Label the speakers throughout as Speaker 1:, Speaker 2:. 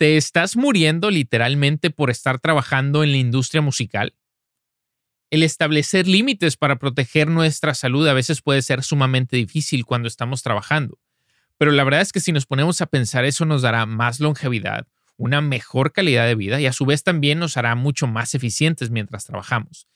Speaker 1: ¿Te estás muriendo literalmente por estar trabajando en la industria musical? El establecer límites para proteger nuestra salud a veces puede ser sumamente difícil cuando estamos trabajando, pero la verdad es que si nos ponemos a pensar eso nos dará más longevidad, una mejor calidad de vida y a su vez también nos hará mucho más eficientes mientras trabajamos.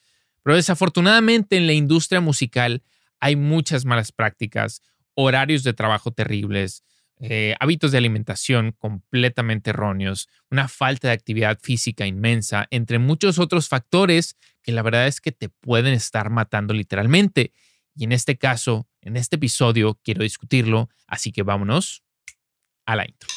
Speaker 1: Pero desafortunadamente en la industria musical hay muchas malas prácticas, horarios de trabajo terribles, eh, hábitos de alimentación completamente erróneos, una falta de actividad física inmensa, entre muchos otros factores que la verdad es que te pueden estar matando literalmente. Y en este caso, en este episodio, quiero discutirlo, así que vámonos a la intro.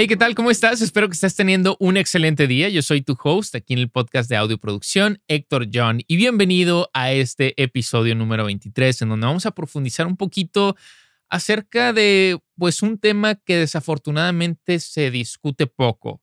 Speaker 1: Hey, ¿qué tal? ¿Cómo estás? Espero que estés teniendo un excelente día. Yo soy tu host aquí en el podcast de audio producción, Héctor John, y bienvenido a este episodio número 23, en donde vamos a profundizar un poquito acerca de pues un tema que desafortunadamente se discute poco,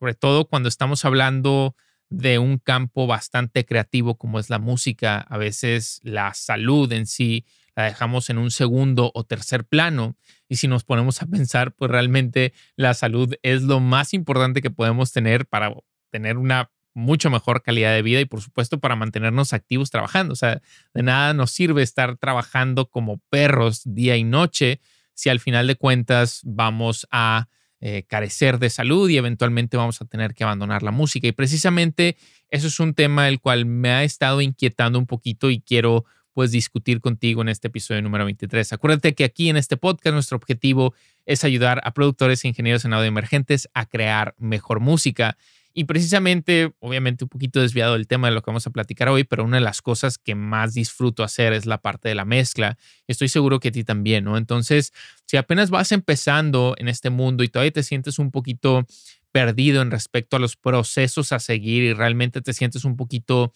Speaker 1: sobre todo cuando estamos hablando de un campo bastante creativo como es la música, a veces la salud en sí la dejamos en un segundo o tercer plano. Y si nos ponemos a pensar, pues realmente la salud es lo más importante que podemos tener para tener una mucho mejor calidad de vida y por supuesto para mantenernos activos trabajando. O sea, de nada nos sirve estar trabajando como perros día y noche si al final de cuentas vamos a eh, carecer de salud y eventualmente vamos a tener que abandonar la música. Y precisamente eso es un tema el cual me ha estado inquietando un poquito y quiero pues discutir contigo en este episodio número 23. Acuérdate que aquí en este podcast nuestro objetivo es ayudar a productores e ingenieros en audio emergentes a crear mejor música. Y precisamente, obviamente un poquito desviado del tema de lo que vamos a platicar hoy, pero una de las cosas que más disfruto hacer es la parte de la mezcla. Estoy seguro que a ti también, ¿no? Entonces, si apenas vas empezando en este mundo y todavía te sientes un poquito perdido en respecto a los procesos a seguir y realmente te sientes un poquito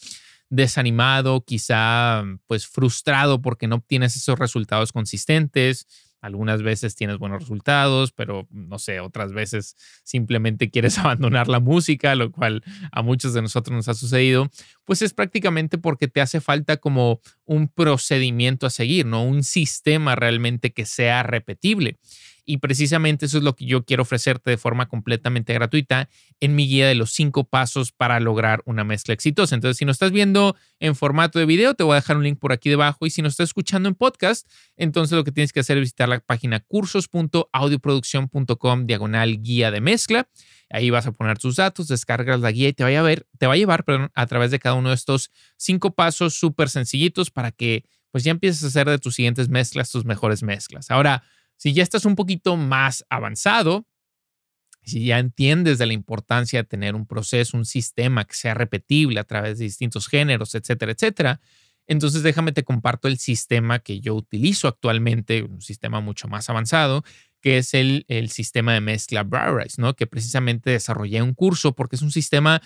Speaker 1: desanimado, quizá pues frustrado porque no obtienes esos resultados consistentes. Algunas veces tienes buenos resultados, pero no sé, otras veces simplemente quieres abandonar la música, lo cual a muchos de nosotros nos ha sucedido, pues es prácticamente porque te hace falta como un procedimiento a seguir, ¿no? Un sistema realmente que sea repetible. Y precisamente eso es lo que yo quiero ofrecerte de forma completamente gratuita en mi guía de los cinco pasos para lograr una mezcla exitosa. Entonces, si nos estás viendo en formato de video, te voy a dejar un link por aquí debajo. Y si nos estás escuchando en podcast, entonces lo que tienes que hacer es visitar la página cursos.audioproducción.com diagonal guía de mezcla. Ahí vas a poner tus datos, descargas la guía y te va a, ver, te va a llevar a través de cada uno de estos cinco pasos súper sencillitos para que pues ya empieces a hacer de tus siguientes mezclas tus mejores mezclas. Ahora, si ya estás un poquito más avanzado, si ya entiendes de la importancia de tener un proceso, un sistema que sea repetible a través de distintos géneros, etcétera, etcétera, entonces déjame te comparto el sistema que yo utilizo actualmente, un sistema mucho más avanzado, que es el, el sistema de mezcla Browrise, ¿no? Que precisamente desarrollé un curso porque es un sistema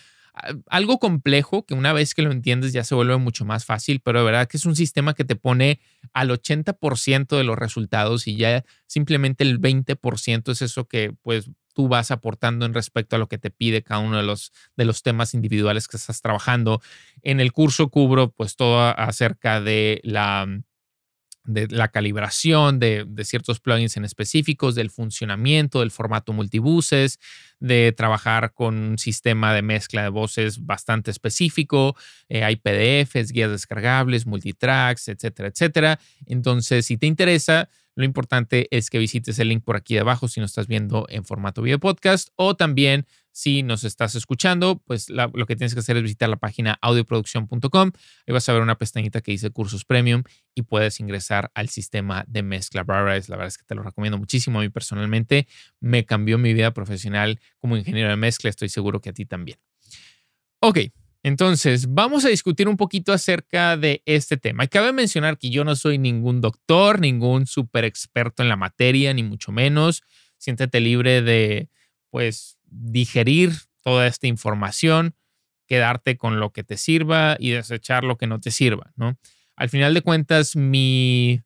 Speaker 1: algo complejo que una vez que lo entiendes ya se vuelve mucho más fácil, pero de verdad que es un sistema que te pone al 80% de los resultados y ya simplemente el 20% es eso que pues tú vas aportando en respecto a lo que te pide cada uno de los, de los temas individuales que estás trabajando. En el curso cubro pues todo acerca de la de la calibración de, ciertos plugins en específicos, del funcionamiento del formato multibuses, de trabajar con un sistema de mezcla de voces bastante específico. Eh, hay PDFs, guías descargables, multitracks, etcétera, etcétera. Entonces, si te interesa, lo importante es que visites el link por aquí debajo si nos estás viendo en formato video podcast o también si nos estás escuchando, pues lo que tienes que hacer es visitar la página audioproducción.com. Ahí vas a ver una pestañita que dice cursos premium y puedes ingresar al sistema de mezcla. La verdad es que te lo recomiendo muchísimo. A mí personalmente me cambió mi vida profesional como ingeniero de mezcla. Estoy seguro que a ti también. Ok, entonces, vamos a discutir un poquito acerca de este tema. Cabe mencionar que yo no soy ningún doctor, ningún super experto en la materia, ni mucho menos. Siéntete libre de, pues, digerir toda esta información, quedarte con lo que te sirva y desechar lo que no te sirva, ¿no? Al final de cuentas, mi,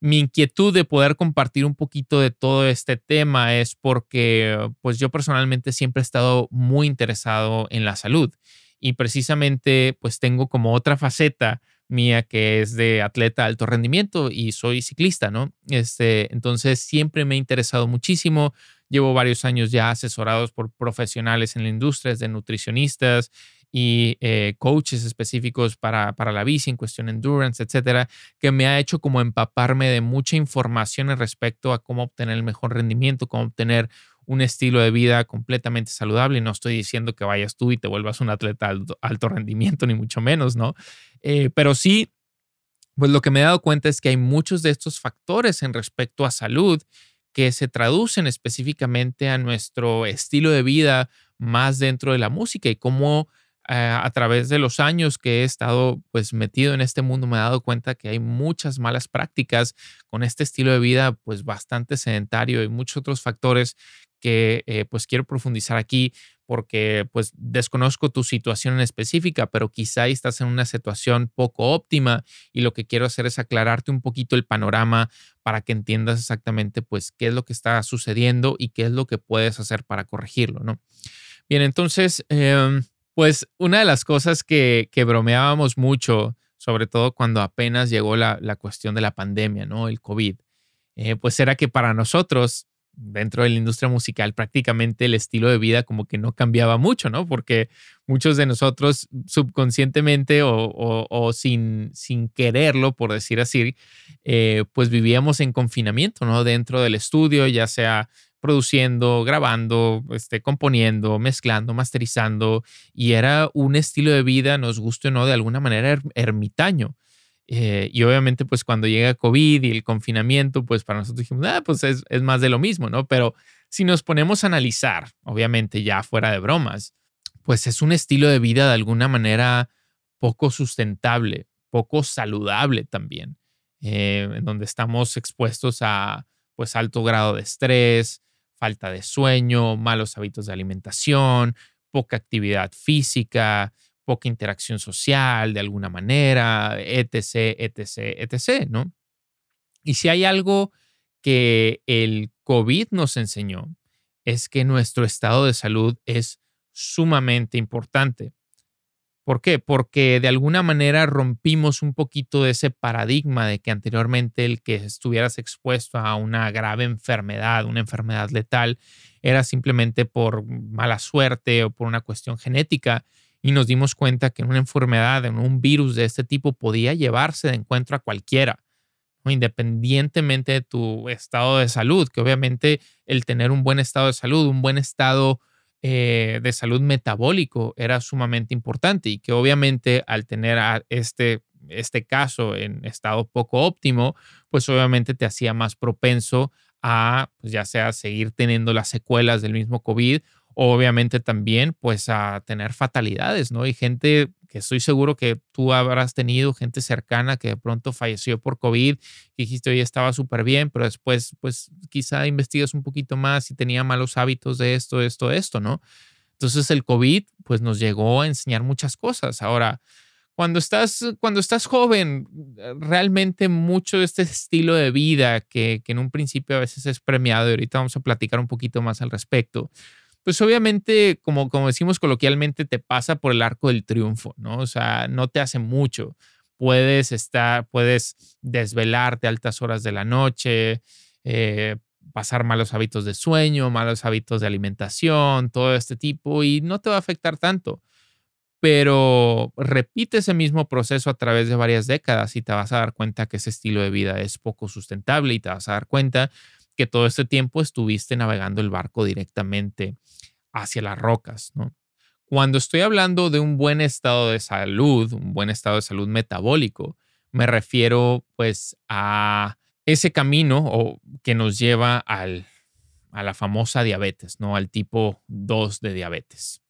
Speaker 1: mi inquietud de poder compartir un poquito de todo este tema es porque pues yo personalmente siempre he estado muy interesado en la salud y precisamente pues tengo como otra faceta mía que es de atleta alto rendimiento y soy ciclista, ¿no? Este, entonces siempre me ha interesado muchísimo. Llevo varios años ya asesorados por profesionales en la industria, de nutricionistas, y eh, coaches específicos para, para la bici en cuestión endurance, etcétera, que me ha hecho como empaparme de mucha información respecto a cómo obtener el mejor rendimiento, cómo obtener un estilo de vida completamente saludable. Y no estoy diciendo que vayas tú y te vuelvas un atleta alto, alto rendimiento, ni mucho menos, ¿no? Eh, pero sí, pues lo que me he dado cuenta es que hay muchos de estos factores en respecto a salud que se traducen específicamente a nuestro estilo de vida más dentro de la música y cómo eh, a través de los años que he estado pues metido en este mundo me he dado cuenta que hay muchas malas prácticas con este estilo de vida pues bastante sedentario y muchos otros factores que eh, pues quiero profundizar aquí porque pues desconozco tu situación en específica, pero quizá estás en una situación poco óptima y lo que quiero hacer es aclararte un poquito el panorama para que entiendas exactamente pues qué es lo que está sucediendo y qué es lo que puedes hacer para corregirlo, ¿no? Bien, entonces, em, pues una de las cosas que, bromeábamos mucho, sobre todo cuando apenas llegó la, cuestión de la pandemia, ¿no? El COVID, eh, pues era que para nosotros, dentro de la industria musical, prácticamente el estilo de vida como que no cambiaba mucho, ¿no? Porque muchos de nosotros subconscientemente o, sin, sin quererlo, por decir así, eh, pues vivíamos en confinamiento, ¿no? Dentro del estudio, ya sea produciendo, grabando, este, componiendo, mezclando, masterizando, y era un estilo de vida, nos guste o no, de alguna manera ermitaño. Eh, y obviamente, pues cuando llega COVID y el confinamiento, pues para nosotros dijimos, ah, pues es, más de lo mismo, ¿no? Pero si nos ponemos a analizar, obviamente ya fuera de bromas, pues es un estilo de vida de alguna manera poco sustentable, poco saludable también, eh, en donde estamos expuestos a pues alto grado de estrés, falta de sueño, malos hábitos de alimentación, poca actividad física, poca interacción social de alguna manera, etc., etc., etc., ¿no? Y si hay algo que el COVID nos enseñó, es que nuestro estado de salud es sumamente importante. ¿Por qué? Porque de alguna manera rompimos un poquito de ese paradigma de que anteriormente el que estuvieras expuesto a una grave enfermedad, una enfermedad letal, era simplemente por mala suerte o por una cuestión genética. Y nos dimos cuenta que una enfermedad, en un virus de este tipo, podía llevarse de encuentro a cualquiera, independientemente de tu estado de salud, que obviamente el tener un buen estado de salud, un buen estado eh, de salud metabólico era sumamente importante y que obviamente al tener este, este caso en estado poco óptimo, pues obviamente te hacía más propenso a, pues ya sea seguir teniendo las secuelas del mismo COVID obviamente también pues a tener fatalidades, ¿no? Y gente que estoy seguro que tú habrás tenido, gente cercana que de pronto falleció por COVID, que dijiste, oye, estaba súper bien, pero después pues quizá investigas un poquito más y tenía malos hábitos de esto, esto, esto, ¿no? Entonces el COVID pues nos llegó a enseñar muchas cosas. Ahora, cuando estás, cuando estás joven, realmente mucho de este estilo de vida que, que en un principio a veces es premiado y ahorita vamos a platicar un poquito más al respecto, pues obviamente, como, como decimos coloquialmente, te pasa por el arco del triunfo, ¿no? O sea, no te hace mucho. Puedes estar, puedes desvelarte altas horas de la noche, eh, pasar malos hábitos de sueño, malos hábitos de alimentación, todo este tipo, y no te va a afectar tanto. Pero repite ese mismo proceso a través de varias décadas y te vas a dar cuenta que ese estilo de vida es poco sustentable y te vas a dar cuenta que todo este tiempo estuviste navegando el barco directamente hacia las rocas, ¿no? Cuando estoy hablando de un buen estado de salud, un buen estado de salud metabólico, me refiero pues a ese camino o, que nos lleva al, a la famosa diabetes, ¿no? Al tipo 2 de diabetes.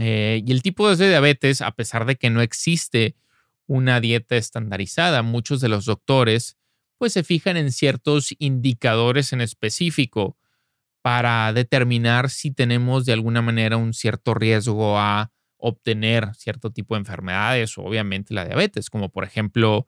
Speaker 1: Eh, y el tipo 2 de diabetes, a pesar de que no existe una dieta estandarizada, muchos de los doctores pues se fijan en ciertos indicadores en específico para determinar si tenemos de alguna manera un cierto riesgo a obtener cierto tipo de enfermedades o obviamente la diabetes, como por ejemplo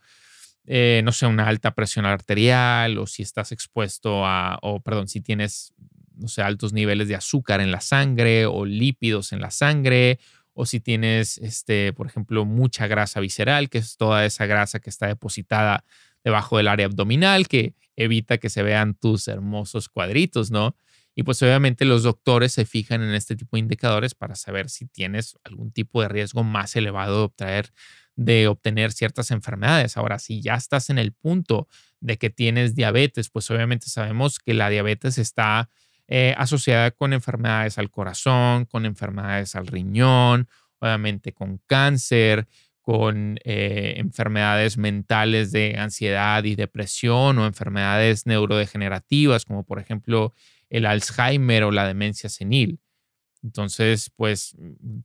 Speaker 1: eh, no sé, una alta presión arterial o si estás expuesto a, o perdón, si tienes, no sé, altos niveles de azúcar en la sangre o lípidos en la sangre o si tienes, este, por ejemplo, mucha grasa visceral, que es toda esa grasa que está depositada debajo del área abdominal, que evita que se vean tus hermosos cuadritos, ¿no? Y pues obviamente los doctores se fijan en este tipo de indicadores para saber si tienes algún tipo de riesgo más elevado de obtener, de obtener ciertas enfermedades. Ahora, si ya estás en el punto de que tienes diabetes, pues obviamente sabemos que la diabetes está eh, asociada con enfermedades al corazón, con enfermedades al riñón, obviamente con cáncer, con eh, enfermedades mentales de ansiedad y depresión o enfermedades neurodegenerativas como por ejemplo el Alzheimer o la demencia senil. Entonces, pues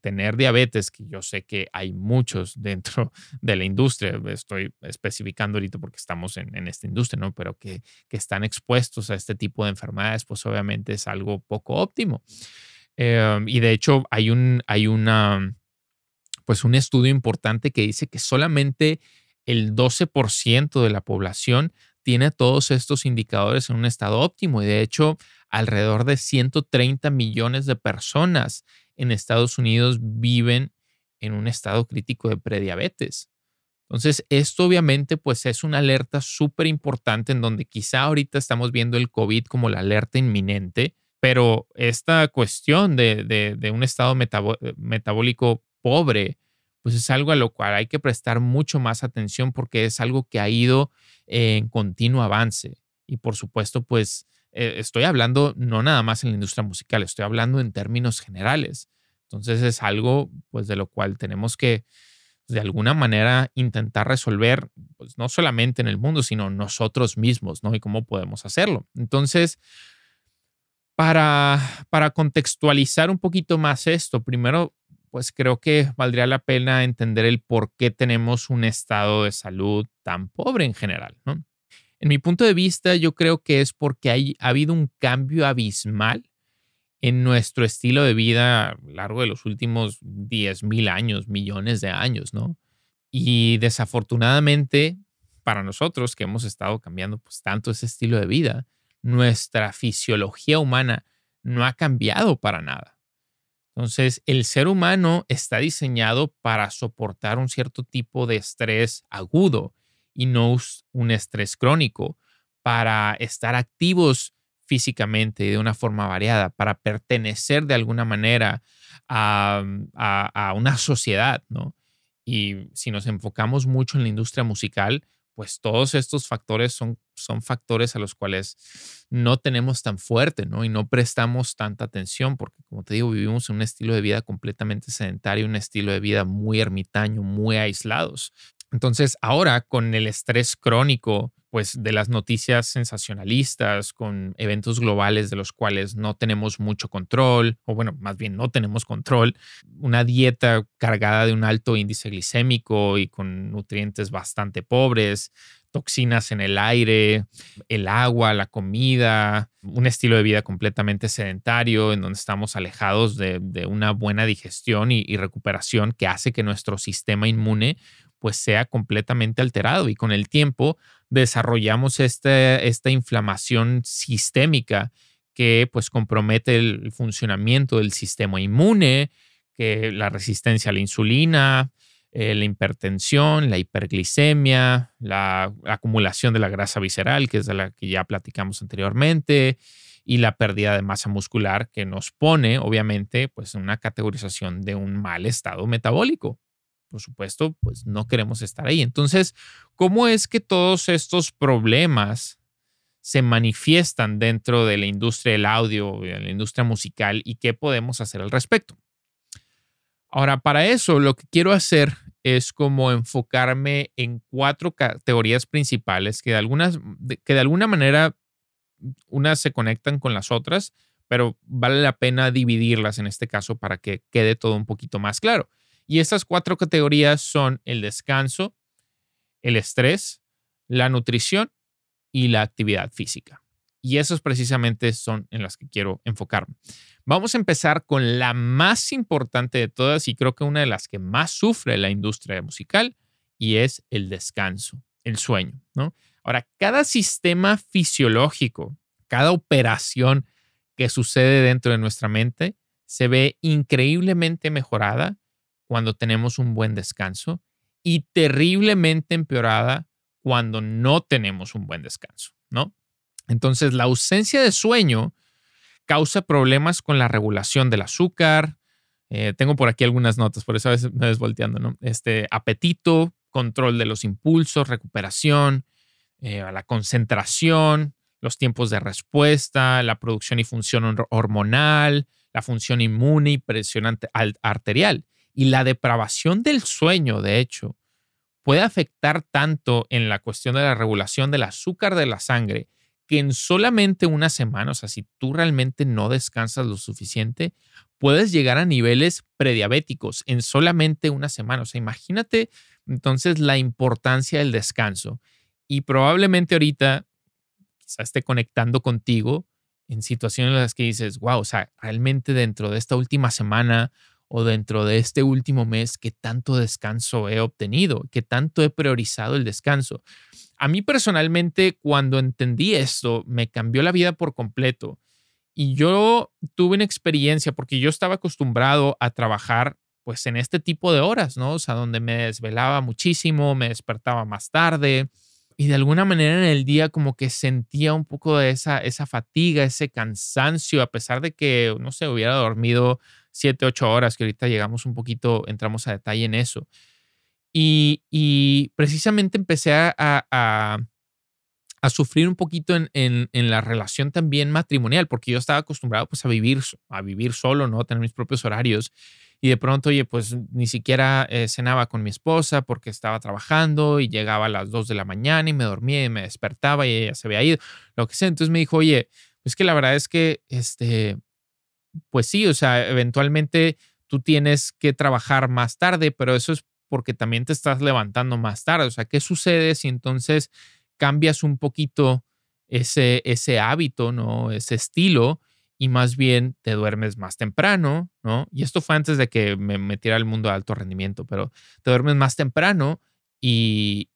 Speaker 1: tener diabetes, que yo sé que hay muchos dentro de la industria, estoy especificando ahorita porque estamos en, esta industria, ¿no? Pero que, están expuestos a este tipo de enfermedades, pues obviamente es algo poco óptimo. Em, y de hecho hay un, hay una, pues un estudio importante que dice que solamente el 12% de la población tiene todos estos indicadores en un estado óptimo y de hecho alrededor de 130 millones de personas en Estados Unidos viven en un estado crítico de prediabetes. Entonces, esto obviamente pues es una alerta súper importante en donde quizá ahorita estamos viendo el COVID como la alerta inminente, pero esta cuestión de, un estado metabólico pobre, pues es algo a lo cual hay que prestar mucho más atención porque es algo que ha ido en continuo avance. Y por supuesto, pues eh, estoy hablando no nada más en la industria musical, estoy hablando en términos generales. Entonces es algo pues de lo cual tenemos que de alguna manera intentar resolver, pues no solamente en el mundo, sino nosotros mismos, ¿no? Y cómo podemos hacerlo. Entonces, para, para contextualizar un poquito más esto, primero pues creo que valdría la pena entender el por qué tenemos un estado de salud tan pobre en general. En mi punto de vista, yo creo que es porque ha habido un cambio abismal en nuestro estilo de vida a lo largo de los últimos 10.000 años, millones de años, ¿no? Y desafortunadamente, para nosotros que hemos estado cambiando pues tanto ese estilo de vida, nuestra fisiología humana no ha cambiado para nada. Entonces, el ser humano está diseñado para soportar un cierto tipo de estrés agudo y no un estrés crónico, para estar activos físicamente de una forma variada, para pertenecer de alguna manera a, a una sociedad, ¿no? Y si nos enfocamos mucho en la industria musical, pues todos estos factores son, son factores a los cuales no tenemos tan fuerte, ¿no? Y no prestamos tanta atención porque, como te digo, vivimos en un estilo de vida completamente sedentario, un estilo de vida muy ermitaño, muy aislados. Entonces, ahora con el estrés crónico, pues de las noticias sensacionalistas, con eventos globales de los cuales no tenemos mucho control, o bueno, más bien no tenemos control, una dieta cargada de un alto índice glicémico y con nutrientes bastante pobres, toxinas en el aire, el agua, la comida, un estilo de vida completamente sedentario en donde estamos alejados de, una buena digestión y, y recuperación que hace que nuestro sistema inmune pues sea completamente alterado y con el tiempo desarrollamos este, esta inflamación sistémica que pues compromete el funcionamiento del sistema inmune, que la resistencia a la insulina, eh, la hipertensión, la hiperglicemia, la, acumulación de la grasa visceral, que es de la que ya platicamos anteriormente, y la pérdida de masa muscular que nos pone, obviamente, pues en una categorización de un mal estado metabólico por supuesto, pues no queremos estar ahí. Entonces, ¿cómo es que todos estos problemas se manifiestan dentro de la industria del audio, de la industria musical y qué podemos hacer al respecto? Ahora, para eso lo que quiero hacer es como enfocarme en cuatro categorías principales que de, algunas, que de alguna manera unas se conectan con las otras, pero vale la pena dividirlas en este caso para que quede todo un poquito más claro. Y estas cuatro categorías son el descanso, el estrés, la nutrición y la actividad física. Y esos precisamente son en las que quiero enfocarme. Vamos a empezar con la más importante de todas y creo que una de las que más sufre la industria musical y es el descanso. el sueño, ¿no? Ahora, cada sistema fisiológico, cada operación que sucede dentro de nuestra mente se ve increíblemente mejorada cuando tenemos un buen descanso y terriblemente empeorada cuando no tenemos un buen descanso, ¿no? Entonces, la ausencia de sueño causa problemas con la regulación del azúcar. Eh, tengo por aquí algunas notas, por eso a veces me desvolteando, ¿no? Este apetito, control de los impulsos, recuperación, eh, la concentración, los tiempos de respuesta, la producción y función hormonal, la función inmune y presión arterial. Y la depravación del sueño, de hecho, puede afectar tanto en la cuestión de la regulación del azúcar de la sangre que en solamente una semana, o sea, si tú realmente no descansas lo suficiente, puedes llegar a niveles prediabéticos en solamente una semana. O sea, imagínate entonces la importancia del descanso. Y probablemente ahorita quizás esté conectando contigo en situaciones en las que dices, wow, o sea, realmente dentro de esta última semana o dentro de este último mes, ¿qué tanto descanso he obtenido? ¿Qué tanto he priorizado el descanso? A mí personalmente, cuando entendí esto, me cambió la vida por completo. Y yo tuve una experiencia porque yo estaba acostumbrado a trabajar pues en este tipo de horas, ¿no? O sea, donde me desvelaba muchísimo, me despertaba más tarde, y de alguna manera en el día como que sentía un poco de esa, esa fatiga, ese cansancio, a pesar de que, no sé, hubiera dormido siete, ocho horas, que ahorita llegamos un poquito, entramos a detalle en eso. Y, y precisamente empecé a, a, a, sufrir un poquito en, en, en, la relación también matrimonial, porque yo estaba acostumbrado pues a vivir, a vivir solo, ¿no? A tener mis propios horarios y de pronto, oye, pues ni siquiera eh, cenaba con mi esposa porque estaba trabajando y llegaba a las 2 de la mañana y me dormía y me despertaba y ella se había ido, lo que sea. Entonces me dijo, oye, pues que la verdad es que, este, pues sí, o sea, eventualmente tú tienes que trabajar más tarde, pero eso es porque también te estás levantando más tarde. O sea, ¿qué sucede si entonces cambias un poquito ese, ese hábito, ¿no? Ese estilo y más bien te duermes más temprano, ¿no? Y esto fue antes de que me metiera al mundo de alto rendimiento, pero te duermes más temprano y,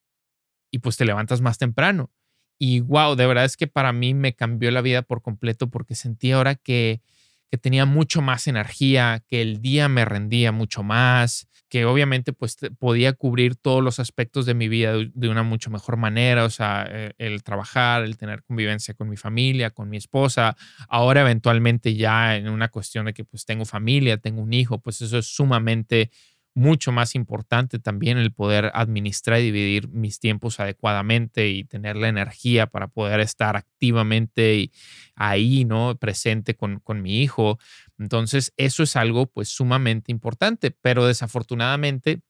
Speaker 1: y pues te levantas más temprano. Y wow, de verdad es que para mí me cambió la vida por completo porque sentí ahora que que tenía mucho más energía, que el día me rendía mucho más, que obviamente pues podía cubrir todos los aspectos de mi vida de, una mucho mejor manera, o sea, eh, el trabajar, el tener convivencia con mi familia, con mi esposa, ahora eventualmente ya en una cuestión de que pues tengo familia, tengo un hijo, pues eso es sumamente mucho más importante también el poder administrar y dividir mis tiempos adecuadamente y tener la energía para poder estar activamente ahí, ¿no? Presente con, con mi hijo. Entonces, eso es algo pues sumamente importante, pero desafortunadamente,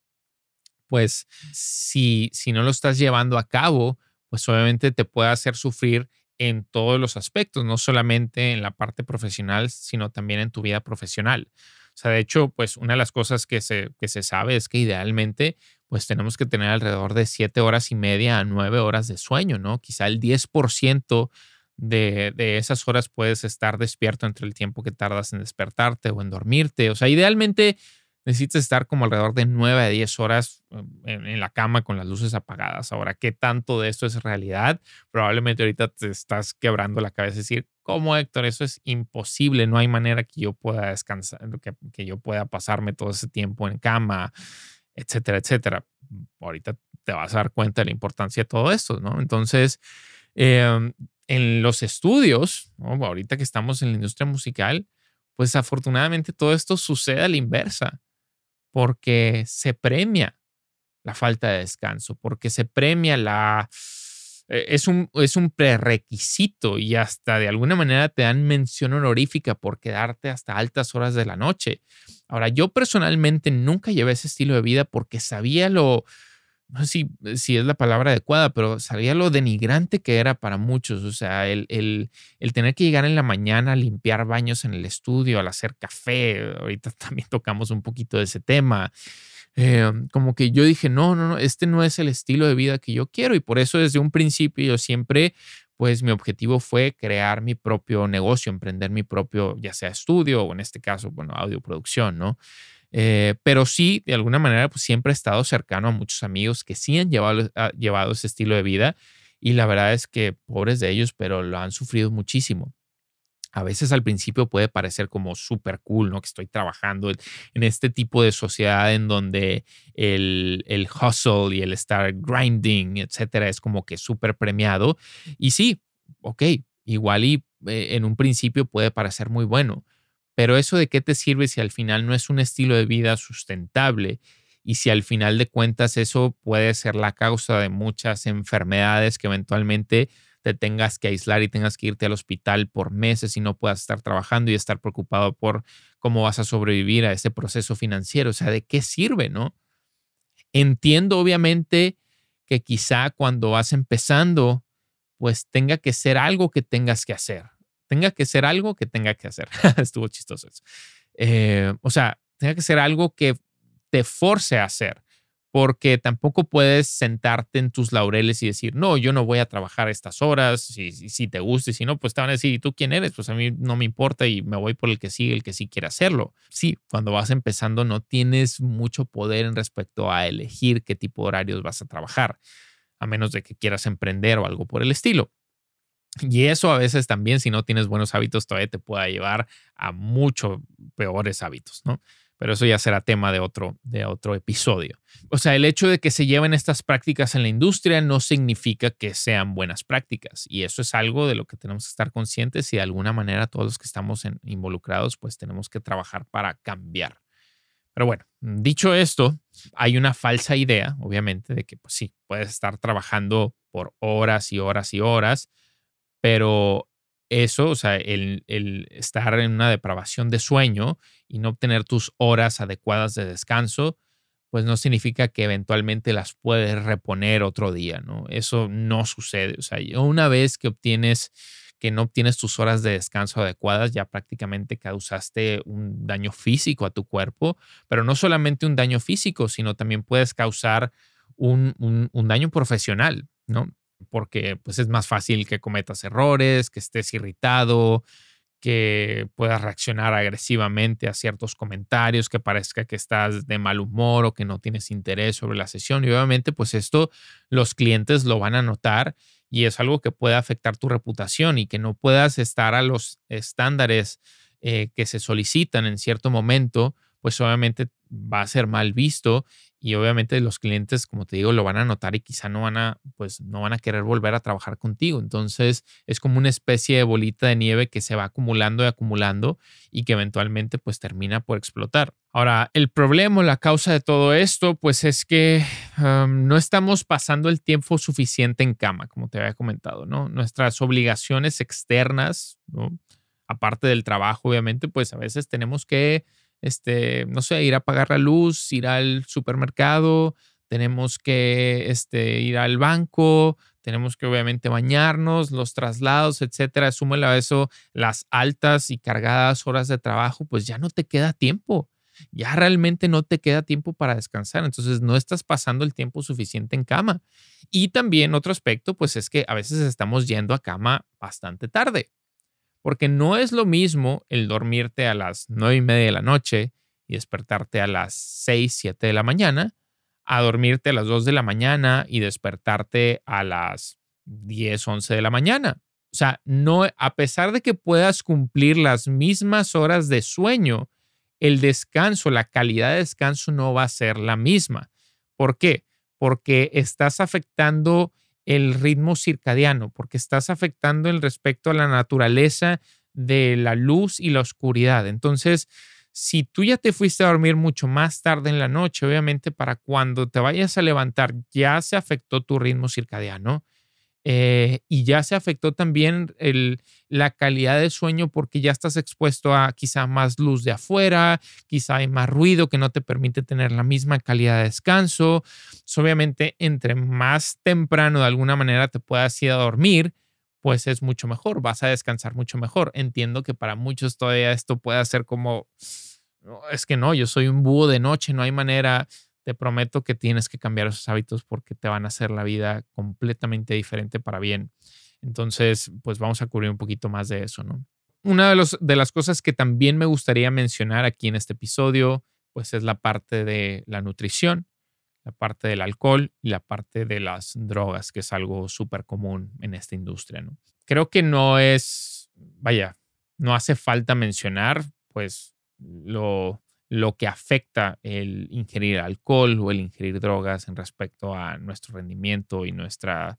Speaker 1: pues si, si no lo estás llevando a cabo, pues obviamente te puede hacer sufrir en todos los aspectos, no solamente en la parte profesional, sino también en tu vida profesional. Sea, de hecho, pues una de las cosas que se, que se sabe es que idealmente, pues tenemos que tener alrededor de siete horas y media a nueve horas de sueño, ¿no? Quizá el 10% de, de esas horas puedes estar despierto entre el tiempo que tardas en despertarte o en dormirte. O sea, idealmente necesitas estar como alrededor de 9 a 10 horas um, en, la cama con las luces apagadas. Ahora, ¿qué tanto de esto es realidad? Probablemente ahorita te estás quebrando la cabeza y decir, ¿cómo Héctor? Eso es imposible. No hay manera que yo pueda descansar, que, que yo pueda pasarme todo ese tiempo en cama, etcétera, etcétera. Ahorita te vas a dar cuenta de la importancia de todo esto, ¿no? Entonces, em, en los estudios, ahorita que estamos en la industria musical, pues afortunadamente todo esto sucede a la inversa porque se premia la falta de descanso, porque se premia la... Eh, es un, es un prerequisito y hasta de alguna manera te dan mención honorífica por quedarte hasta altas horas de la noche. Ahora, yo personalmente nunca llevé ese estilo de vida porque sabía lo, no sé si, si, es la palabra adecuada, pero sabía lo denigrante que era para muchos. O sea, el, el, el, tener que llegar en la mañana a limpiar baños en el estudio, al hacer café. Ahorita también tocamos un poquito de ese tema. Eh, como que yo dije, no, no, no, este no es el estilo de vida que yo quiero. Y por eso desde un principio yo siempre, pues mi objetivo fue crear mi propio negocio, emprender mi propio, ya sea estudio o en este caso, bueno, audio producción, ¿no? Eh, pero sí, de alguna manera, pues siempre he estado cercano a muchos amigos que sí han llevado, ah, llevado ese estilo de vida y la verdad es que pobres de ellos, pero lo han sufrido muchísimo a veces al principio puede parecer como súper cool, ¿no? Que estoy trabajando en este tipo de sociedad en donde el, el hustle y el estar grinding, etcétera, es como que súper premiado. Y sí, ok, igual y eh, en un principio puede parecer muy bueno, pero eso de qué te sirve si al final no es un estilo de vida sustentable y si al final de cuentas eso puede ser la causa de muchas enfermedades que eventualmente te tengas que aislar y tengas que irte al hospital por meses y no puedas estar trabajando y estar preocupado por cómo vas a sobrevivir a ese proceso financiero. O sea, ¿de qué sirve, no? Entiendo obviamente que quizá cuando vas empezando, pues tenga que ser algo que tengas que hacer. Tenga que ser algo que tenga que hacer. Estuvo chistoso eso. Eh, o sea, tenga que ser algo que te force a hacer porque tampoco puedes sentarte en tus laureles y decir, no, yo no voy a trabajar estas horas, si, si, te gusta y si no, pues te van a decir, ¿y tú quién eres? Pues a mí no me importa y me voy por el que sigue, el que sí quiere hacerlo. Sí, cuando vas empezando no tienes mucho poder en respecto a elegir qué tipo de horarios vas a trabajar, a menos de que quieras emprender o algo por el estilo. Y eso a veces también, si no tienes buenos hábitos, todavía te puede llevar a mucho peores hábitos, ¿no? Pero eso ya será tema de otro, de otro episodio. O sea, el hecho de que se lleven estas prácticas en la industria no significa que sean buenas prácticas y eso es algo de lo que tenemos que estar conscientes y de alguna manera todos los que estamos involucrados pues tenemos que trabajar para cambiar. Pero bueno, dicho esto, hay una falsa idea, obviamente, de que pues sí, puedes estar trabajando por horas y horas y horas, pero eso, o sea, el, estar en una depravación de sueño y no obtener tus horas adecuadas de descanso, pues no significa que eventualmente las puedes reponer otro día, ¿no? Eso no sucede. O sea, una vez que obtienes, que no obtienes tus horas de descanso adecuadas, ya prácticamente causaste un daño físico a tu cuerpo, pero no solamente un daño físico, sino también puedes causar un, un daño profesional, ¿no? Porque pues es más fácil que cometas errores, que estés irritado, que puedas reaccionar agresivamente a ciertos comentarios, que parezca que estás de mal humor o que no tienes interés sobre la sesión. Y obviamente pues esto los clientes lo van a notar y es algo que puede afectar tu reputación y que no puedas estar a los estándares eh, que se solicitan en cierto momento, pues obviamente va a ser mal visto y obviamente los clientes, como te digo, lo van a notar y quizá no van a, pues no van a querer volver a trabajar contigo. Entonces es como una especie de bolita de nieve que se va acumulando y acumulando y que eventualmente pues termina por explotar. Ahora, el problema, la causa de todo esto, pues es que no estamos pasando el tiempo suficiente en cama, como te había comentado, ¿no? Nuestras obligaciones externas. Aparte del trabajo, obviamente, pues a veces tenemos que este, no sé, ir a pagar la luz, ir al supermercado, tenemos que este, ir al banco, tenemos que obviamente bañarnos, los traslados, etcétera. Súmale a eso las altas y cargadas horas de trabajo, pues ya no te queda tiempo. Ya realmente no te queda tiempo para descansar. Entonces no estás pasando el tiempo suficiente en cama. Y también otro aspecto, pues es que a veces estamos yendo a cama bastante tarde porque no es lo mismo el dormirte a las nueve y media de la noche y despertarte a las seis, siete de la mañana, a dormirte a las dos de la mañana y despertarte a las diez, once de la mañana. O sea, no, a pesar de que puedas cumplir las mismas horas de sueño, el descanso, la calidad de descanso no va a ser la misma. ¿Por qué? Porque estás afectando el ritmo circadiano, porque estás afectando el respecto a la naturaleza de la luz y la oscuridad. Entonces, si tú ya te fuiste a dormir mucho más tarde en la noche, obviamente para cuando te vayas a levantar ya se afectó tu ritmo circadiano eh, y ya se afectó también el, la calidad del sueño porque ya estás expuesto a quizá más luz de afuera, quizá hay más ruido que no te permite tener la misma calidad de descanso. obviamente, entre más temprano de alguna manera te puedas ir a dormir, pues es mucho mejor, vas a descansar mucho mejor. Entiendo que para muchos todavía esto puede ser como, es que no, yo soy un búho de noche, no hay manera te prometo que tienes que cambiar esos hábitos porque te van a hacer la vida completamente diferente para bien. Entonces, pues vamos a cubrir un poquito más de eso, ¿no? Una de, de las cosas que también me gustaría mencionar aquí en este episodio, pues es la parte de la nutrición, la parte del alcohol y la parte de las drogas, que es algo súper común en esta industria. Creo que no es, vaya, no hace falta mencionar, pues, lo, lo que afecta el ingerir alcohol o el ingerir drogas en respecto a nuestro rendimiento y nuestra,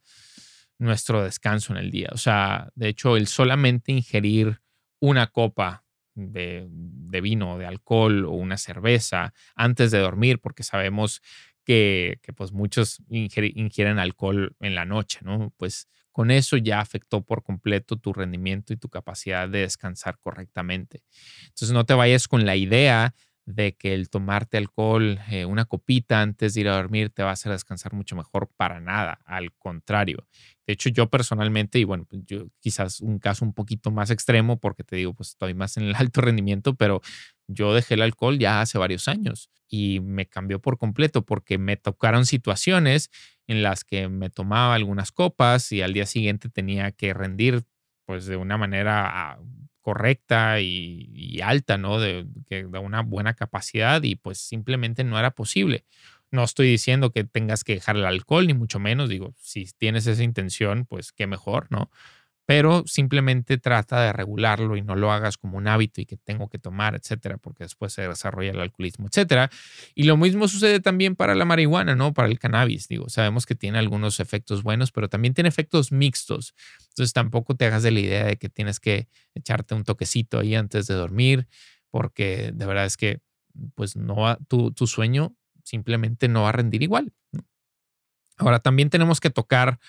Speaker 1: nuestro descanso en el día. O sea, de hecho, el solamente ingerir una copa de, de vino, de alcohol o una cerveza antes de dormir, porque sabemos que, pues muchos ingieren alcohol en la noche, ¿no? Pues con eso ya afectó por completo tu rendimiento y tu capacidad de descansar correctamente. Entonces no te vayas con la idea de que el tomarte alcohol, eh, una copita antes de ir a dormir te va a hacer descansar mucho mejor para nada, al contrario. De hecho, yo personalmente, y bueno, pues, yo quizás un caso un poquito más extremo porque te digo, pues estoy más en el alto rendimiento, pero yo dejé el alcohol ya hace varios años y me cambió por completo porque me tocaron situaciones en las que me tomaba algunas copas y al día siguiente tenía que rendir pues de una manera ah, correcta y, alta, ¿no? De, de una buena capacidad y pues simplemente no era posible. No estoy diciendo que tengas que dejar el alcohol, ni mucho menos. Digo, si tienes esa intención, pues qué mejor, ¿no? Pero simplemente trata de regularlo y no lo hagas como un hábito y que tengo que tomar, etcétera, porque después se desarrolla el alcoholismo, etcétera. Y lo mismo sucede también para la marihuana, ¿no? Para el cannabis, digo, sabemos que tiene algunos efectos buenos, pero también tiene efectos mixtos. Entonces tampoco te hagas de la idea de que tienes que echarte un toquecito ahí antes de dormir, porque de verdad es que pues no va, tu, tu sueño simplemente no va a rendir igual. Ahora también tenemos que tocar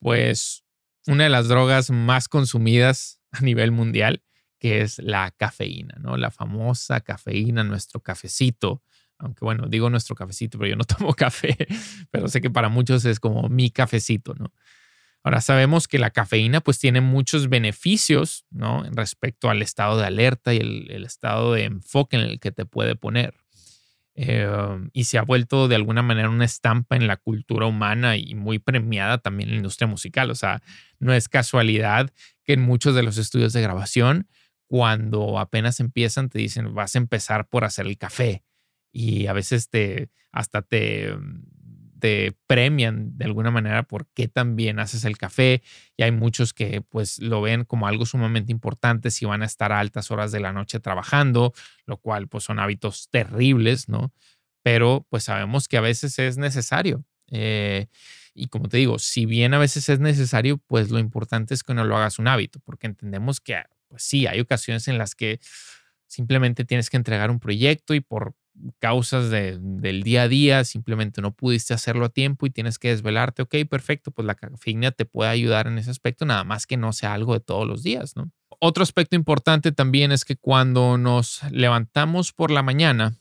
Speaker 1: pues una de las drogas más consumidas a nivel mundial, que es la cafeína, ¿no? La famosa cafeína, nuestro cafecito. Aunque bueno, digo nuestro cafecito, pero yo no tomo café, pero sé que para muchos es como mi cafecito, ¿no? Ahora sabemos que la cafeína pues tiene muchos beneficios, ¿no? Respecto al estado de alerta y el, el estado de enfoque en el que te puede poner. Em, y se ha vuelto de alguna manera una estampa en la cultura humana y muy premiada también en la industria musical. O sea, no es casualidad que en muchos de los estudios de grabación, cuando apenas empiezan, te dicen, vas a empezar por hacer el café. Y a veces te, hasta te, te premian de alguna manera por qué también haces el café y hay muchos que pues lo ven como algo sumamente importante si van a estar a altas horas de la noche trabajando, lo cual pues son hábitos terribles, ¿no? Pero pues sabemos que a veces es necesario. Eh, y como te digo, si bien a veces es necesario, pues lo importante es que no lo hagas un hábito, porque entendemos que pues sí, hay ocasiones en las que simplemente tienes que entregar un proyecto y por causas del día a día, simplemente no pudiste hacerlo a tiempo y tienes que desvelarte, ok, perfecto, pues la cafeína te puede ayudar en ese aspecto, nada más que no sea algo de todos los días, ¿no? Otro aspecto importante también es que cuando nos levantamos por la mañana,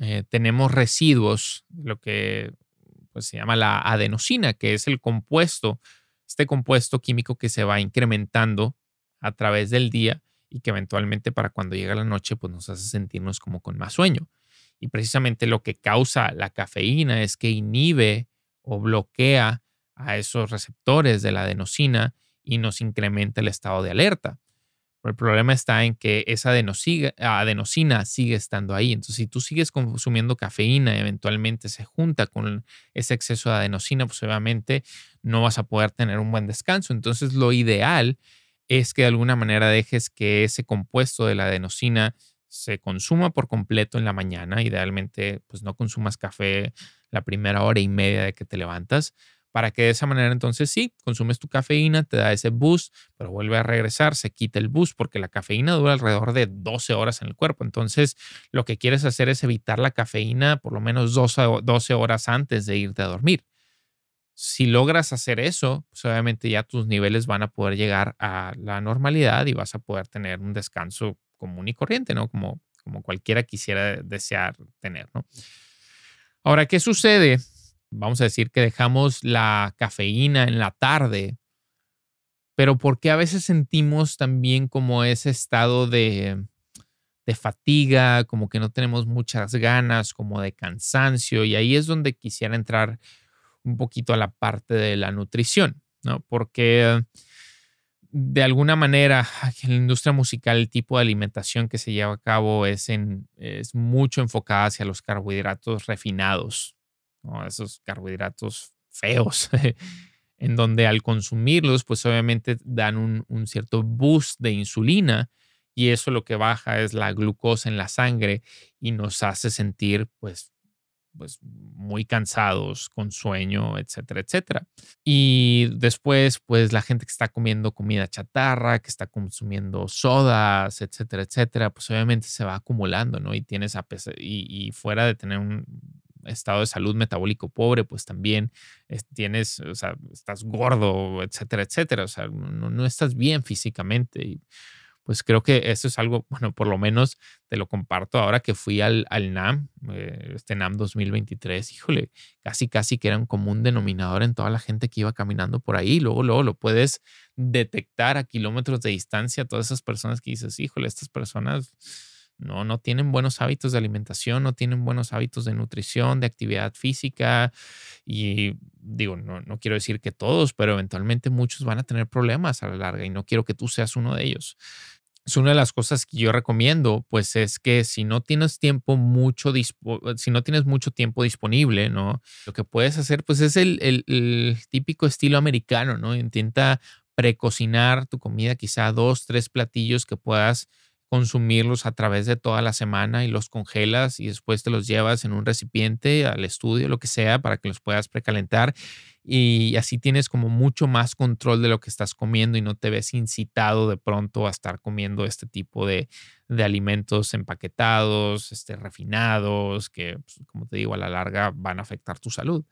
Speaker 1: eh, tenemos residuos, lo que pues, se llama la adenosina, que es el compuesto, este compuesto químico que se va incrementando a través del día y que eventualmente para cuando llega la noche pues nos hace sentirnos como con más sueño. Y precisamente lo que causa la cafeína es que inhibe o bloquea a esos receptores de la adenosina y nos incrementa el estado de alerta. Pero el problema está en que esa adenosina sigue estando ahí. Entonces, si tú sigues consumiendo cafeína, eventualmente se junta con ese exceso de adenosina, pues obviamente no vas a poder tener un buen descanso. Entonces, lo ideal es que de alguna manera dejes que ese compuesto de la adenosina se consuma por completo en la mañana. Idealmente, pues no consumas café la primera hora y media de que te levantas, para que de esa manera entonces sí, consumes tu cafeína, te da ese boost, pero vuelve a regresar, se quita el boost, porque la cafeína dura alrededor de 12 horas en el cuerpo. Entonces, lo que quieres hacer es evitar la cafeína por lo menos 12, 12 horas antes de irte a dormir. Si logras hacer eso, pues obviamente ya tus niveles van a poder llegar a la normalidad y vas a poder tener un descanso común y corriente, ¿no? Como, como cualquiera quisiera desear tener, ¿no? Ahora, ¿qué sucede? Vamos a decir que dejamos la cafeína en la tarde, pero ¿por qué a veces sentimos también como ese estado de, de fatiga, como que no tenemos muchas ganas, como de cansancio? Y ahí es donde quisiera entrar un poquito a la parte de la nutrición, ¿no? Porque de alguna manera, en la industria musical, el tipo de alimentación que se lleva a cabo es, en, es mucho enfocada hacia los carbohidratos refinados, esos carbohidratos feos, en donde al consumirlos, pues obviamente dan un, un, cierto boost de insulina y eso lo que baja es la glucosa en la sangre y nos hace sentir, pues, pues muy cansados, con sueño, etcétera, etcétera. Y después, pues la gente que está comiendo comida chatarra, que está consumiendo sodas, etcétera, etcétera, pues obviamente se va acumulando, ¿no? Y tienes a y, y fuera de tener un estado de salud metabólico pobre, pues también tienes, o sea, estás gordo, etcétera, etcétera, o sea, no, estás bien físicamente. Pues creo que eso es algo, bueno, por lo menos te lo comparto ahora que fui al, al NAM, eh, este NAM 2023, híjole, casi, casi que era un común denominador en toda la gente que iba caminando por ahí. Luego, luego lo puedes detectar a kilómetros de distancia, todas esas personas que dices, híjole, estas personas no, no tienen buenos hábitos de alimentación, no tienen buenos hábitos de nutrición, de actividad física. Y digo, no, no quiero decir que todos, pero eventualmente muchos van a tener problemas a la larga y no quiero que tú seas uno de ellos es una de las cosas que yo recomiendo, pues es que si no tienes tiempo mucho, si no tienes mucho tiempo disponible, ¿no? Lo que puedes hacer, pues es el, el, típico estilo americano, ¿no? Intenta precocinar tu comida, quizá dos, tres platillos que puedas consumirlos a través de toda la semana y los congelas y después te los llevas en un recipiente al estudio, lo que sea, para que los puedas precalentar y así tienes como mucho más control de lo que estás comiendo y no te ves incitado de pronto a estar comiendo este tipo de, de alimentos empaquetados, este, refinados, que pues, como te digo, a la larga van a afectar tu salud.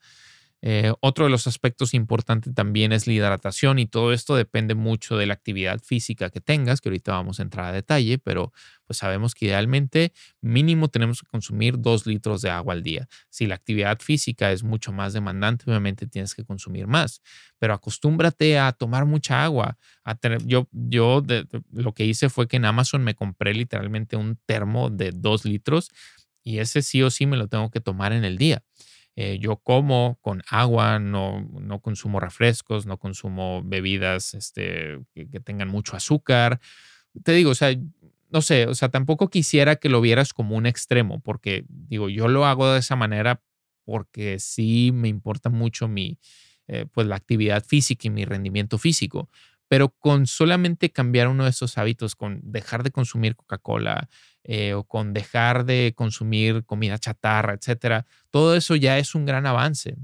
Speaker 1: Eh, otro de los aspectos importantes también es la hidratación y todo esto depende mucho de la actividad física que tengas, que ahorita vamos a entrar a detalle, pero pues sabemos que idealmente mínimo tenemos que consumir dos litros de agua al día. Si la actividad física es mucho más demandante, obviamente tienes que consumir más, pero acostúmbrate a tomar mucha agua. A tener, yo yo lo que hice fue que en Amazon me compré literalmente un termo de dos litros y ese sí o sí me lo tengo que tomar en el día. Eh, yo como con agua, no, no, consumo refrescos, no consumo bebidas este, que, tengan mucho azúcar. Te digo, o sea, no sé, o sea, tampoco quisiera que lo vieras como un extremo, porque digo, yo lo hago de esa manera porque sí me importa mucho mi, eh, pues la actividad física y mi rendimiento físico pero con solamente cambiar uno de esos hábitos, con dejar de consumir Coca-Cola eh, o con dejar de consumir comida chatarra, etcétera, todo eso ya es un gran avance.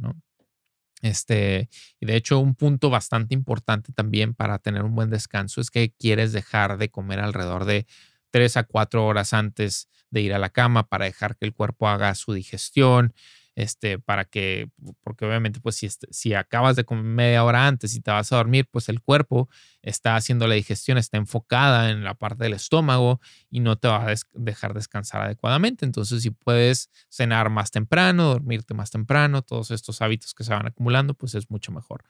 Speaker 1: Este, y de hecho, un punto bastante importante también para tener un buen descanso es que quieres dejar de comer alrededor de tres a cuatro horas antes de ir a la cama para dejar que el cuerpo haga su digestión este, para que, porque obviamente, pues si, si acabas de comer media hora antes y te vas a dormir, pues el cuerpo está haciendo la digestión, está enfocada en la parte del estómago y no te va a dejar descansar adecuadamente. Entonces, si puedes cenar más temprano, dormirte más temprano, todos estos hábitos que se van acumulando, pues es mucho mejor.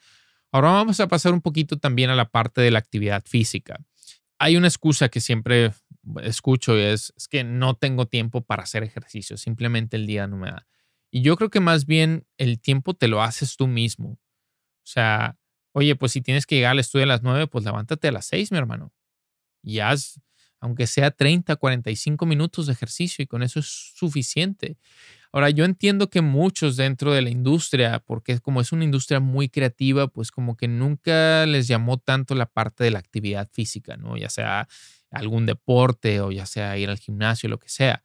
Speaker 1: Ahora vamos a pasar un poquito también a la parte de la actividad física. Hay una excusa que siempre escucho y es, es que no tengo tiempo para hacer ejercicio, simplemente el día no me da. Y yo creo que más bien el tiempo te lo haces tú mismo. O sea, oye, pues si tienes que llegar al estudio a las 9, pues levántate a las 6, mi hermano. Y haz, aunque sea 30, 45 minutos de ejercicio y con eso es suficiente. Ahora, yo entiendo que muchos dentro de la industria, porque como es una industria muy creativa, pues como que nunca les llamó tanto la parte de la actividad física, ¿no? Ya sea algún deporte o ya sea ir al gimnasio, lo que sea.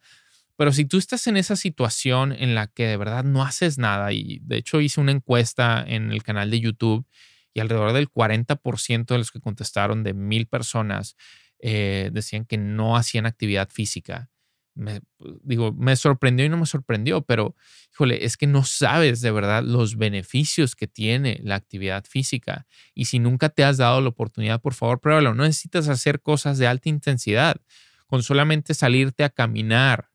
Speaker 1: Pero si tú estás en esa situación en la que de verdad no haces nada, y de hecho hice una encuesta en el canal de YouTube y alrededor del 40% de los que contestaron de mil personas eh, decían que no hacían actividad física. Me, digo, me sorprendió y no me sorprendió, pero híjole, es que no sabes de verdad los beneficios que tiene la actividad física. Y si nunca te has dado la oportunidad, por favor, pruébalo. No necesitas hacer cosas de alta intensidad. Con solamente salirte a caminar,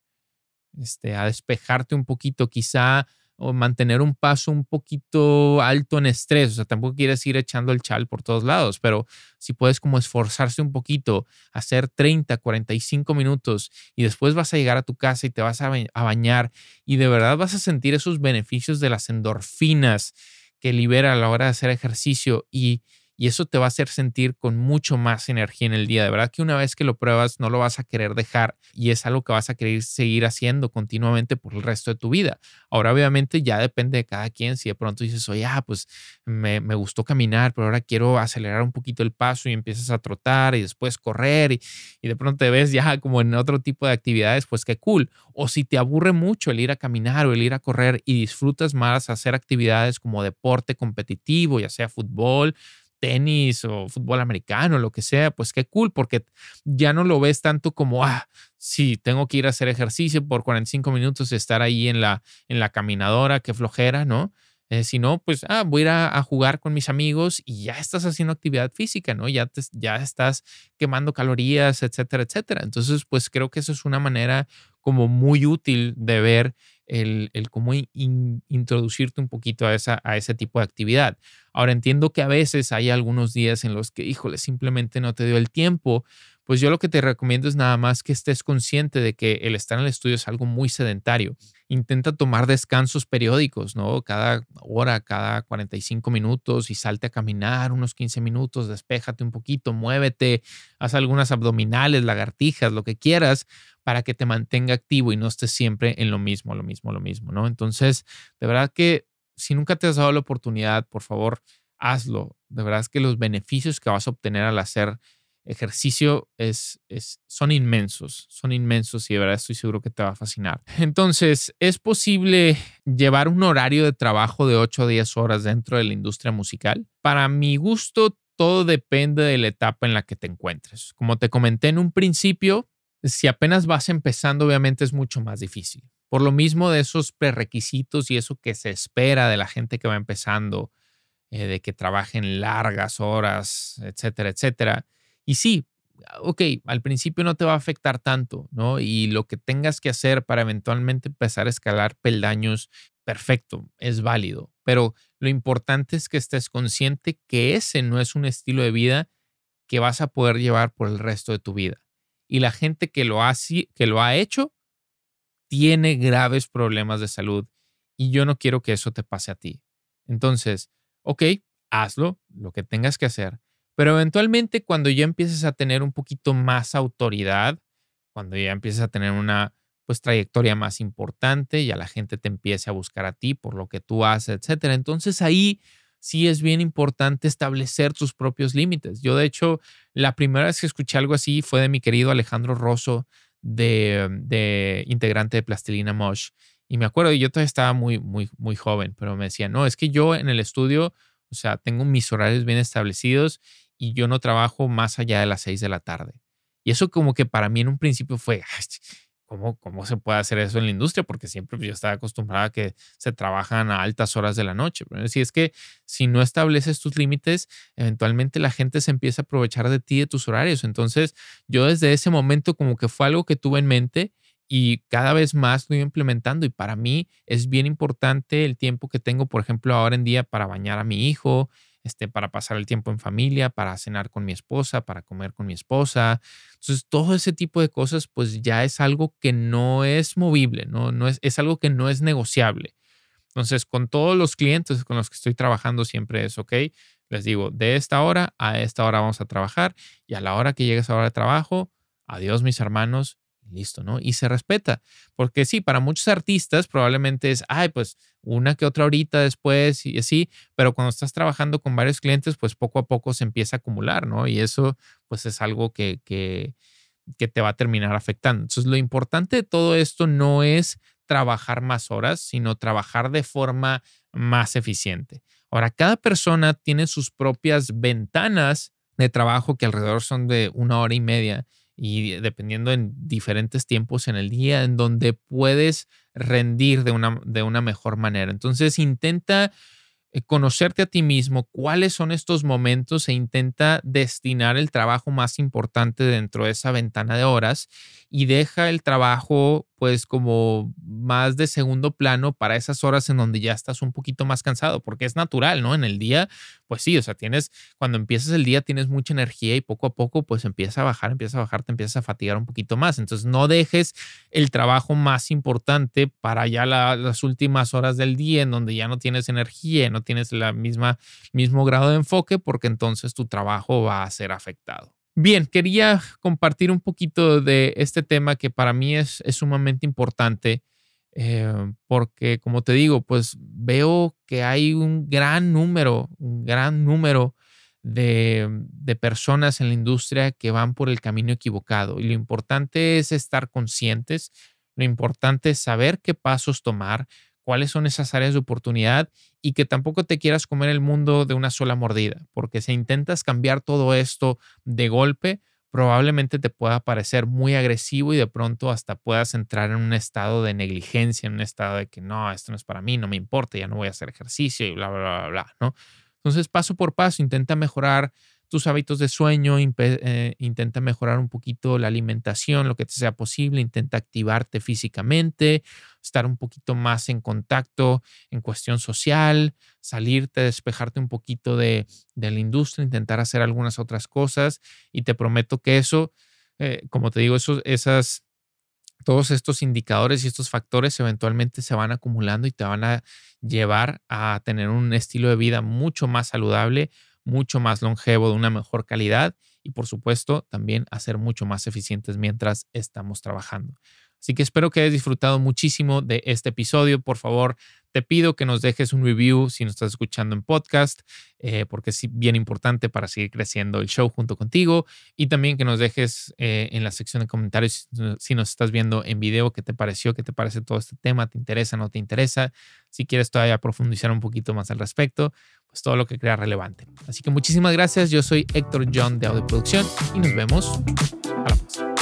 Speaker 1: este, a despejarte un poquito, quizá o mantener un paso un poquito alto en estrés. O sea, tampoco quieres ir echando el chal por todos lados, pero si puedes como esforzarse un poquito, hacer 30, 45 minutos y después vas a llegar a tu casa y te vas a, bañar y de verdad vas a sentir esos beneficios de las endorfinas que libera a la hora de hacer ejercicio y, y eso te va a hacer sentir con mucho más energía en el día. De verdad que una vez que lo pruebas no lo vas a querer dejar y es algo que vas a querer seguir haciendo continuamente por el resto de tu vida. Ahora obviamente ya depende de cada quien. Si de pronto dices, oye, ah, pues me, me gustó caminar, pero ahora quiero acelerar un poquito el paso y empiezas a trotar y después correr y, y de pronto te ves ya como en otro tipo de actividades, pues qué cool. O si te aburre mucho el ir a caminar o el ir a correr y disfrutas más hacer actividades como deporte competitivo, ya sea fútbol, tenis o fútbol americano, lo que sea, pues qué cool, porque ya no lo ves tanto como, ah, sí, tengo que ir a hacer ejercicio por 45 minutos estar ahí en la, en la caminadora, qué flojera, ¿no? Eh, si no, pues, ah, voy a ir a, jugar con mis amigos y ya estás haciendo actividad física, ¿no? Ya, te, ya estás quemando calorías, etcétera, etcétera. Entonces, pues creo que eso es una manera como muy útil de ver el, cómo introducirte un poquito a, esa, a ese tipo de actividad. Ahora entiendo que a veces hay algunos días en los que, híjole, simplemente no te dio el tiempo. Pues yo lo que te recomiendo es nada más que estés consciente de que el estar en el estudio es algo muy sedentario. Intenta tomar descansos periódicos, ¿no? Cada hora, cada 45 minutos y salte a caminar unos 15 minutos, despéjate un poquito, muévete, haz algunas abdominales, lagartijas, lo que quieras, para que te mantenga activo y no estés siempre en lo mismo, lo mismo, lo mismo, ¿no? Entonces, de verdad que si nunca te has dado la oportunidad, por favor, hazlo. De verdad que los beneficios que vas a obtener al hacer ejercicio es, es, son inmensos, son inmensos y de verdad estoy seguro que te va a fascinar. Entonces, ¿es posible llevar un horario de trabajo de 8 a 10 horas dentro de la industria musical? Para mi gusto, todo depende de la etapa en la que te encuentres. Como te comenté en un principio, si apenas vas empezando, obviamente es mucho más difícil. Por lo mismo de esos prerequisitos y eso que se espera de la gente que va empezando, eh, de que trabajen largas horas, etcétera, etcétera. Y sí, ok, al principio no te va a afectar tanto, ¿no? Y lo que tengas que hacer para eventualmente empezar a escalar peldaños, perfecto, es válido. Pero lo importante es que estés consciente que ese no es un estilo de vida que vas a poder llevar por el resto de tu vida y la gente que lo ha, que lo ha hecho tiene graves problemas de salud y yo no quiero que eso te pase a ti. Entonces, ok, hazlo, lo que tengas que hacer, pero eventualmente cuando ya empieces a tener un poquito más autoridad, cuando ya empieces a tener una pues trayectoria más importante, y a la gente te empiece a buscar a ti por lo que tú haces, etcétera. Entonces ahí sí es bien importante establecer tus propios límites. Yo, de hecho, la primera vez que escuché algo así fue de mi querido Alejandro Rosso, de, integrante de Plastilina Mosh. Y me acuerdo, yo todavía estaba muy, muy, muy joven, pero me decía, no, es que yo en el estudio, o sea, tengo mis horarios bien establecidos y yo no trabajo más allá de las seis de la tarde. Y eso como que para mí en un principio fue, ¿Cómo, se puede hacer eso en la industria? Porque siempre pues, yo estaba acostumbrada a que se trabajan a altas horas de la noche. Pero si es que si no estableces tus límites, eventualmente la gente se empieza a aprovechar de ti, de tus horarios. Entonces, yo desde ese momento como que fue algo que tuve en mente y cada vez más lo iba implementando. Y para mí es bien importante el tiempo que tengo, por ejemplo, ahora en día para bañar a mi hijo, este, para pasar el tiempo en familia, para cenar con mi esposa, para comer con mi esposa. Entonces, todo ese tipo de cosas, pues ya es algo que no es movible, no, no es, es algo que no es negociable. Entonces, con todos los clientes con los que estoy trabajando siempre es, ok, les digo, de esta hora a esta hora vamos a trabajar y a la hora que llegue esa hora de trabajo, adiós mis hermanos, listo, ¿no? Y se respeta, porque sí, para muchos artistas probablemente es, ay, pues una que otra horita después y así, pero cuando estás trabajando con varios clientes, pues poco a poco se empieza a acumular, ¿no? Y eso pues es algo que, que, que te va a terminar afectando. Entonces, lo importante de todo esto no es trabajar más horas, sino trabajar de forma más eficiente. Ahora, cada persona tiene sus propias ventanas de trabajo que alrededor son de una hora y media y dependiendo en diferentes tiempos en el día en donde puedes rendir de una, de una mejor manera. Entonces intenta eh, conocerte a ti mismo, cuáles son estos momentos e intenta destinar el trabajo más importante dentro de esa ventana de horas y deja el trabajo pues como más de segundo plano para esas horas en donde ya estás un poquito más cansado, porque es natural, ¿no? En el día, pues sí, o sea, tienes, cuando empiezas el día tienes mucha energía y poco a poco pues empieza a bajar, empieza a bajar, te empiezas a fatigar un poquito más. Entonces no dejes el trabajo más importante para ya las últimas horas del día en donde ya no tienes energía, no tienes la misma, mismo grado de enfoque, porque entonces tu trabajo va a ser afectado. Bien, quería compartir un poquito de este tema que para mí es, sumamente importante eh, porque, como te digo, pues veo que hay un gran número, un gran número de, de, personas en la industria que van por el camino equivocado. Y lo importante es estar conscientes, lo importante es saber qué pasos tomar, cuáles son esas áreas de oportunidad y que tampoco te quieras comer el mundo de una sola mordida, porque si intentas cambiar todo esto de golpe, probablemente te pueda parecer muy agresivo y de pronto hasta puedas entrar en un estado de negligencia, en un estado de que no, esto no es para mí, no me importa, ya no voy a hacer ejercicio y bla, bla, bla, bla, ¿no? Entonces, paso por paso, intenta mejorar tus hábitos de sueño, eh, intenta mejorar un poquito la alimentación, lo que te sea posible, intenta activarte físicamente, estar un poquito más en contacto en cuestión social, salirte, despejarte un poquito de, la industria, intentar hacer algunas otras cosas y te prometo que eso, eh, como te digo, eso, esas, todos estos indicadores y estos factores eventualmente se van acumulando y te van a llevar a tener un estilo de vida mucho más saludable, mucho más longevo, de una mejor calidad y por supuesto también a ser mucho más eficientes mientras estamos trabajando. Así que espero que hayas disfrutado muchísimo de este episodio. Por favor, te pido que nos dejes un review si nos estás escuchando en podcast, eh, porque es bien importante para seguir creciendo el show junto contigo. Y también que nos dejes eh, en la sección de comentarios si nos estás viendo en video qué te pareció, qué te parece todo este tema, te interesa, no te interesa. Si quieres todavía profundizar un poquito más al respecto, pues todo lo que crea relevante. Así que muchísimas gracias. Yo soy Héctor John de Audio Producción y nos vemos a la próxima.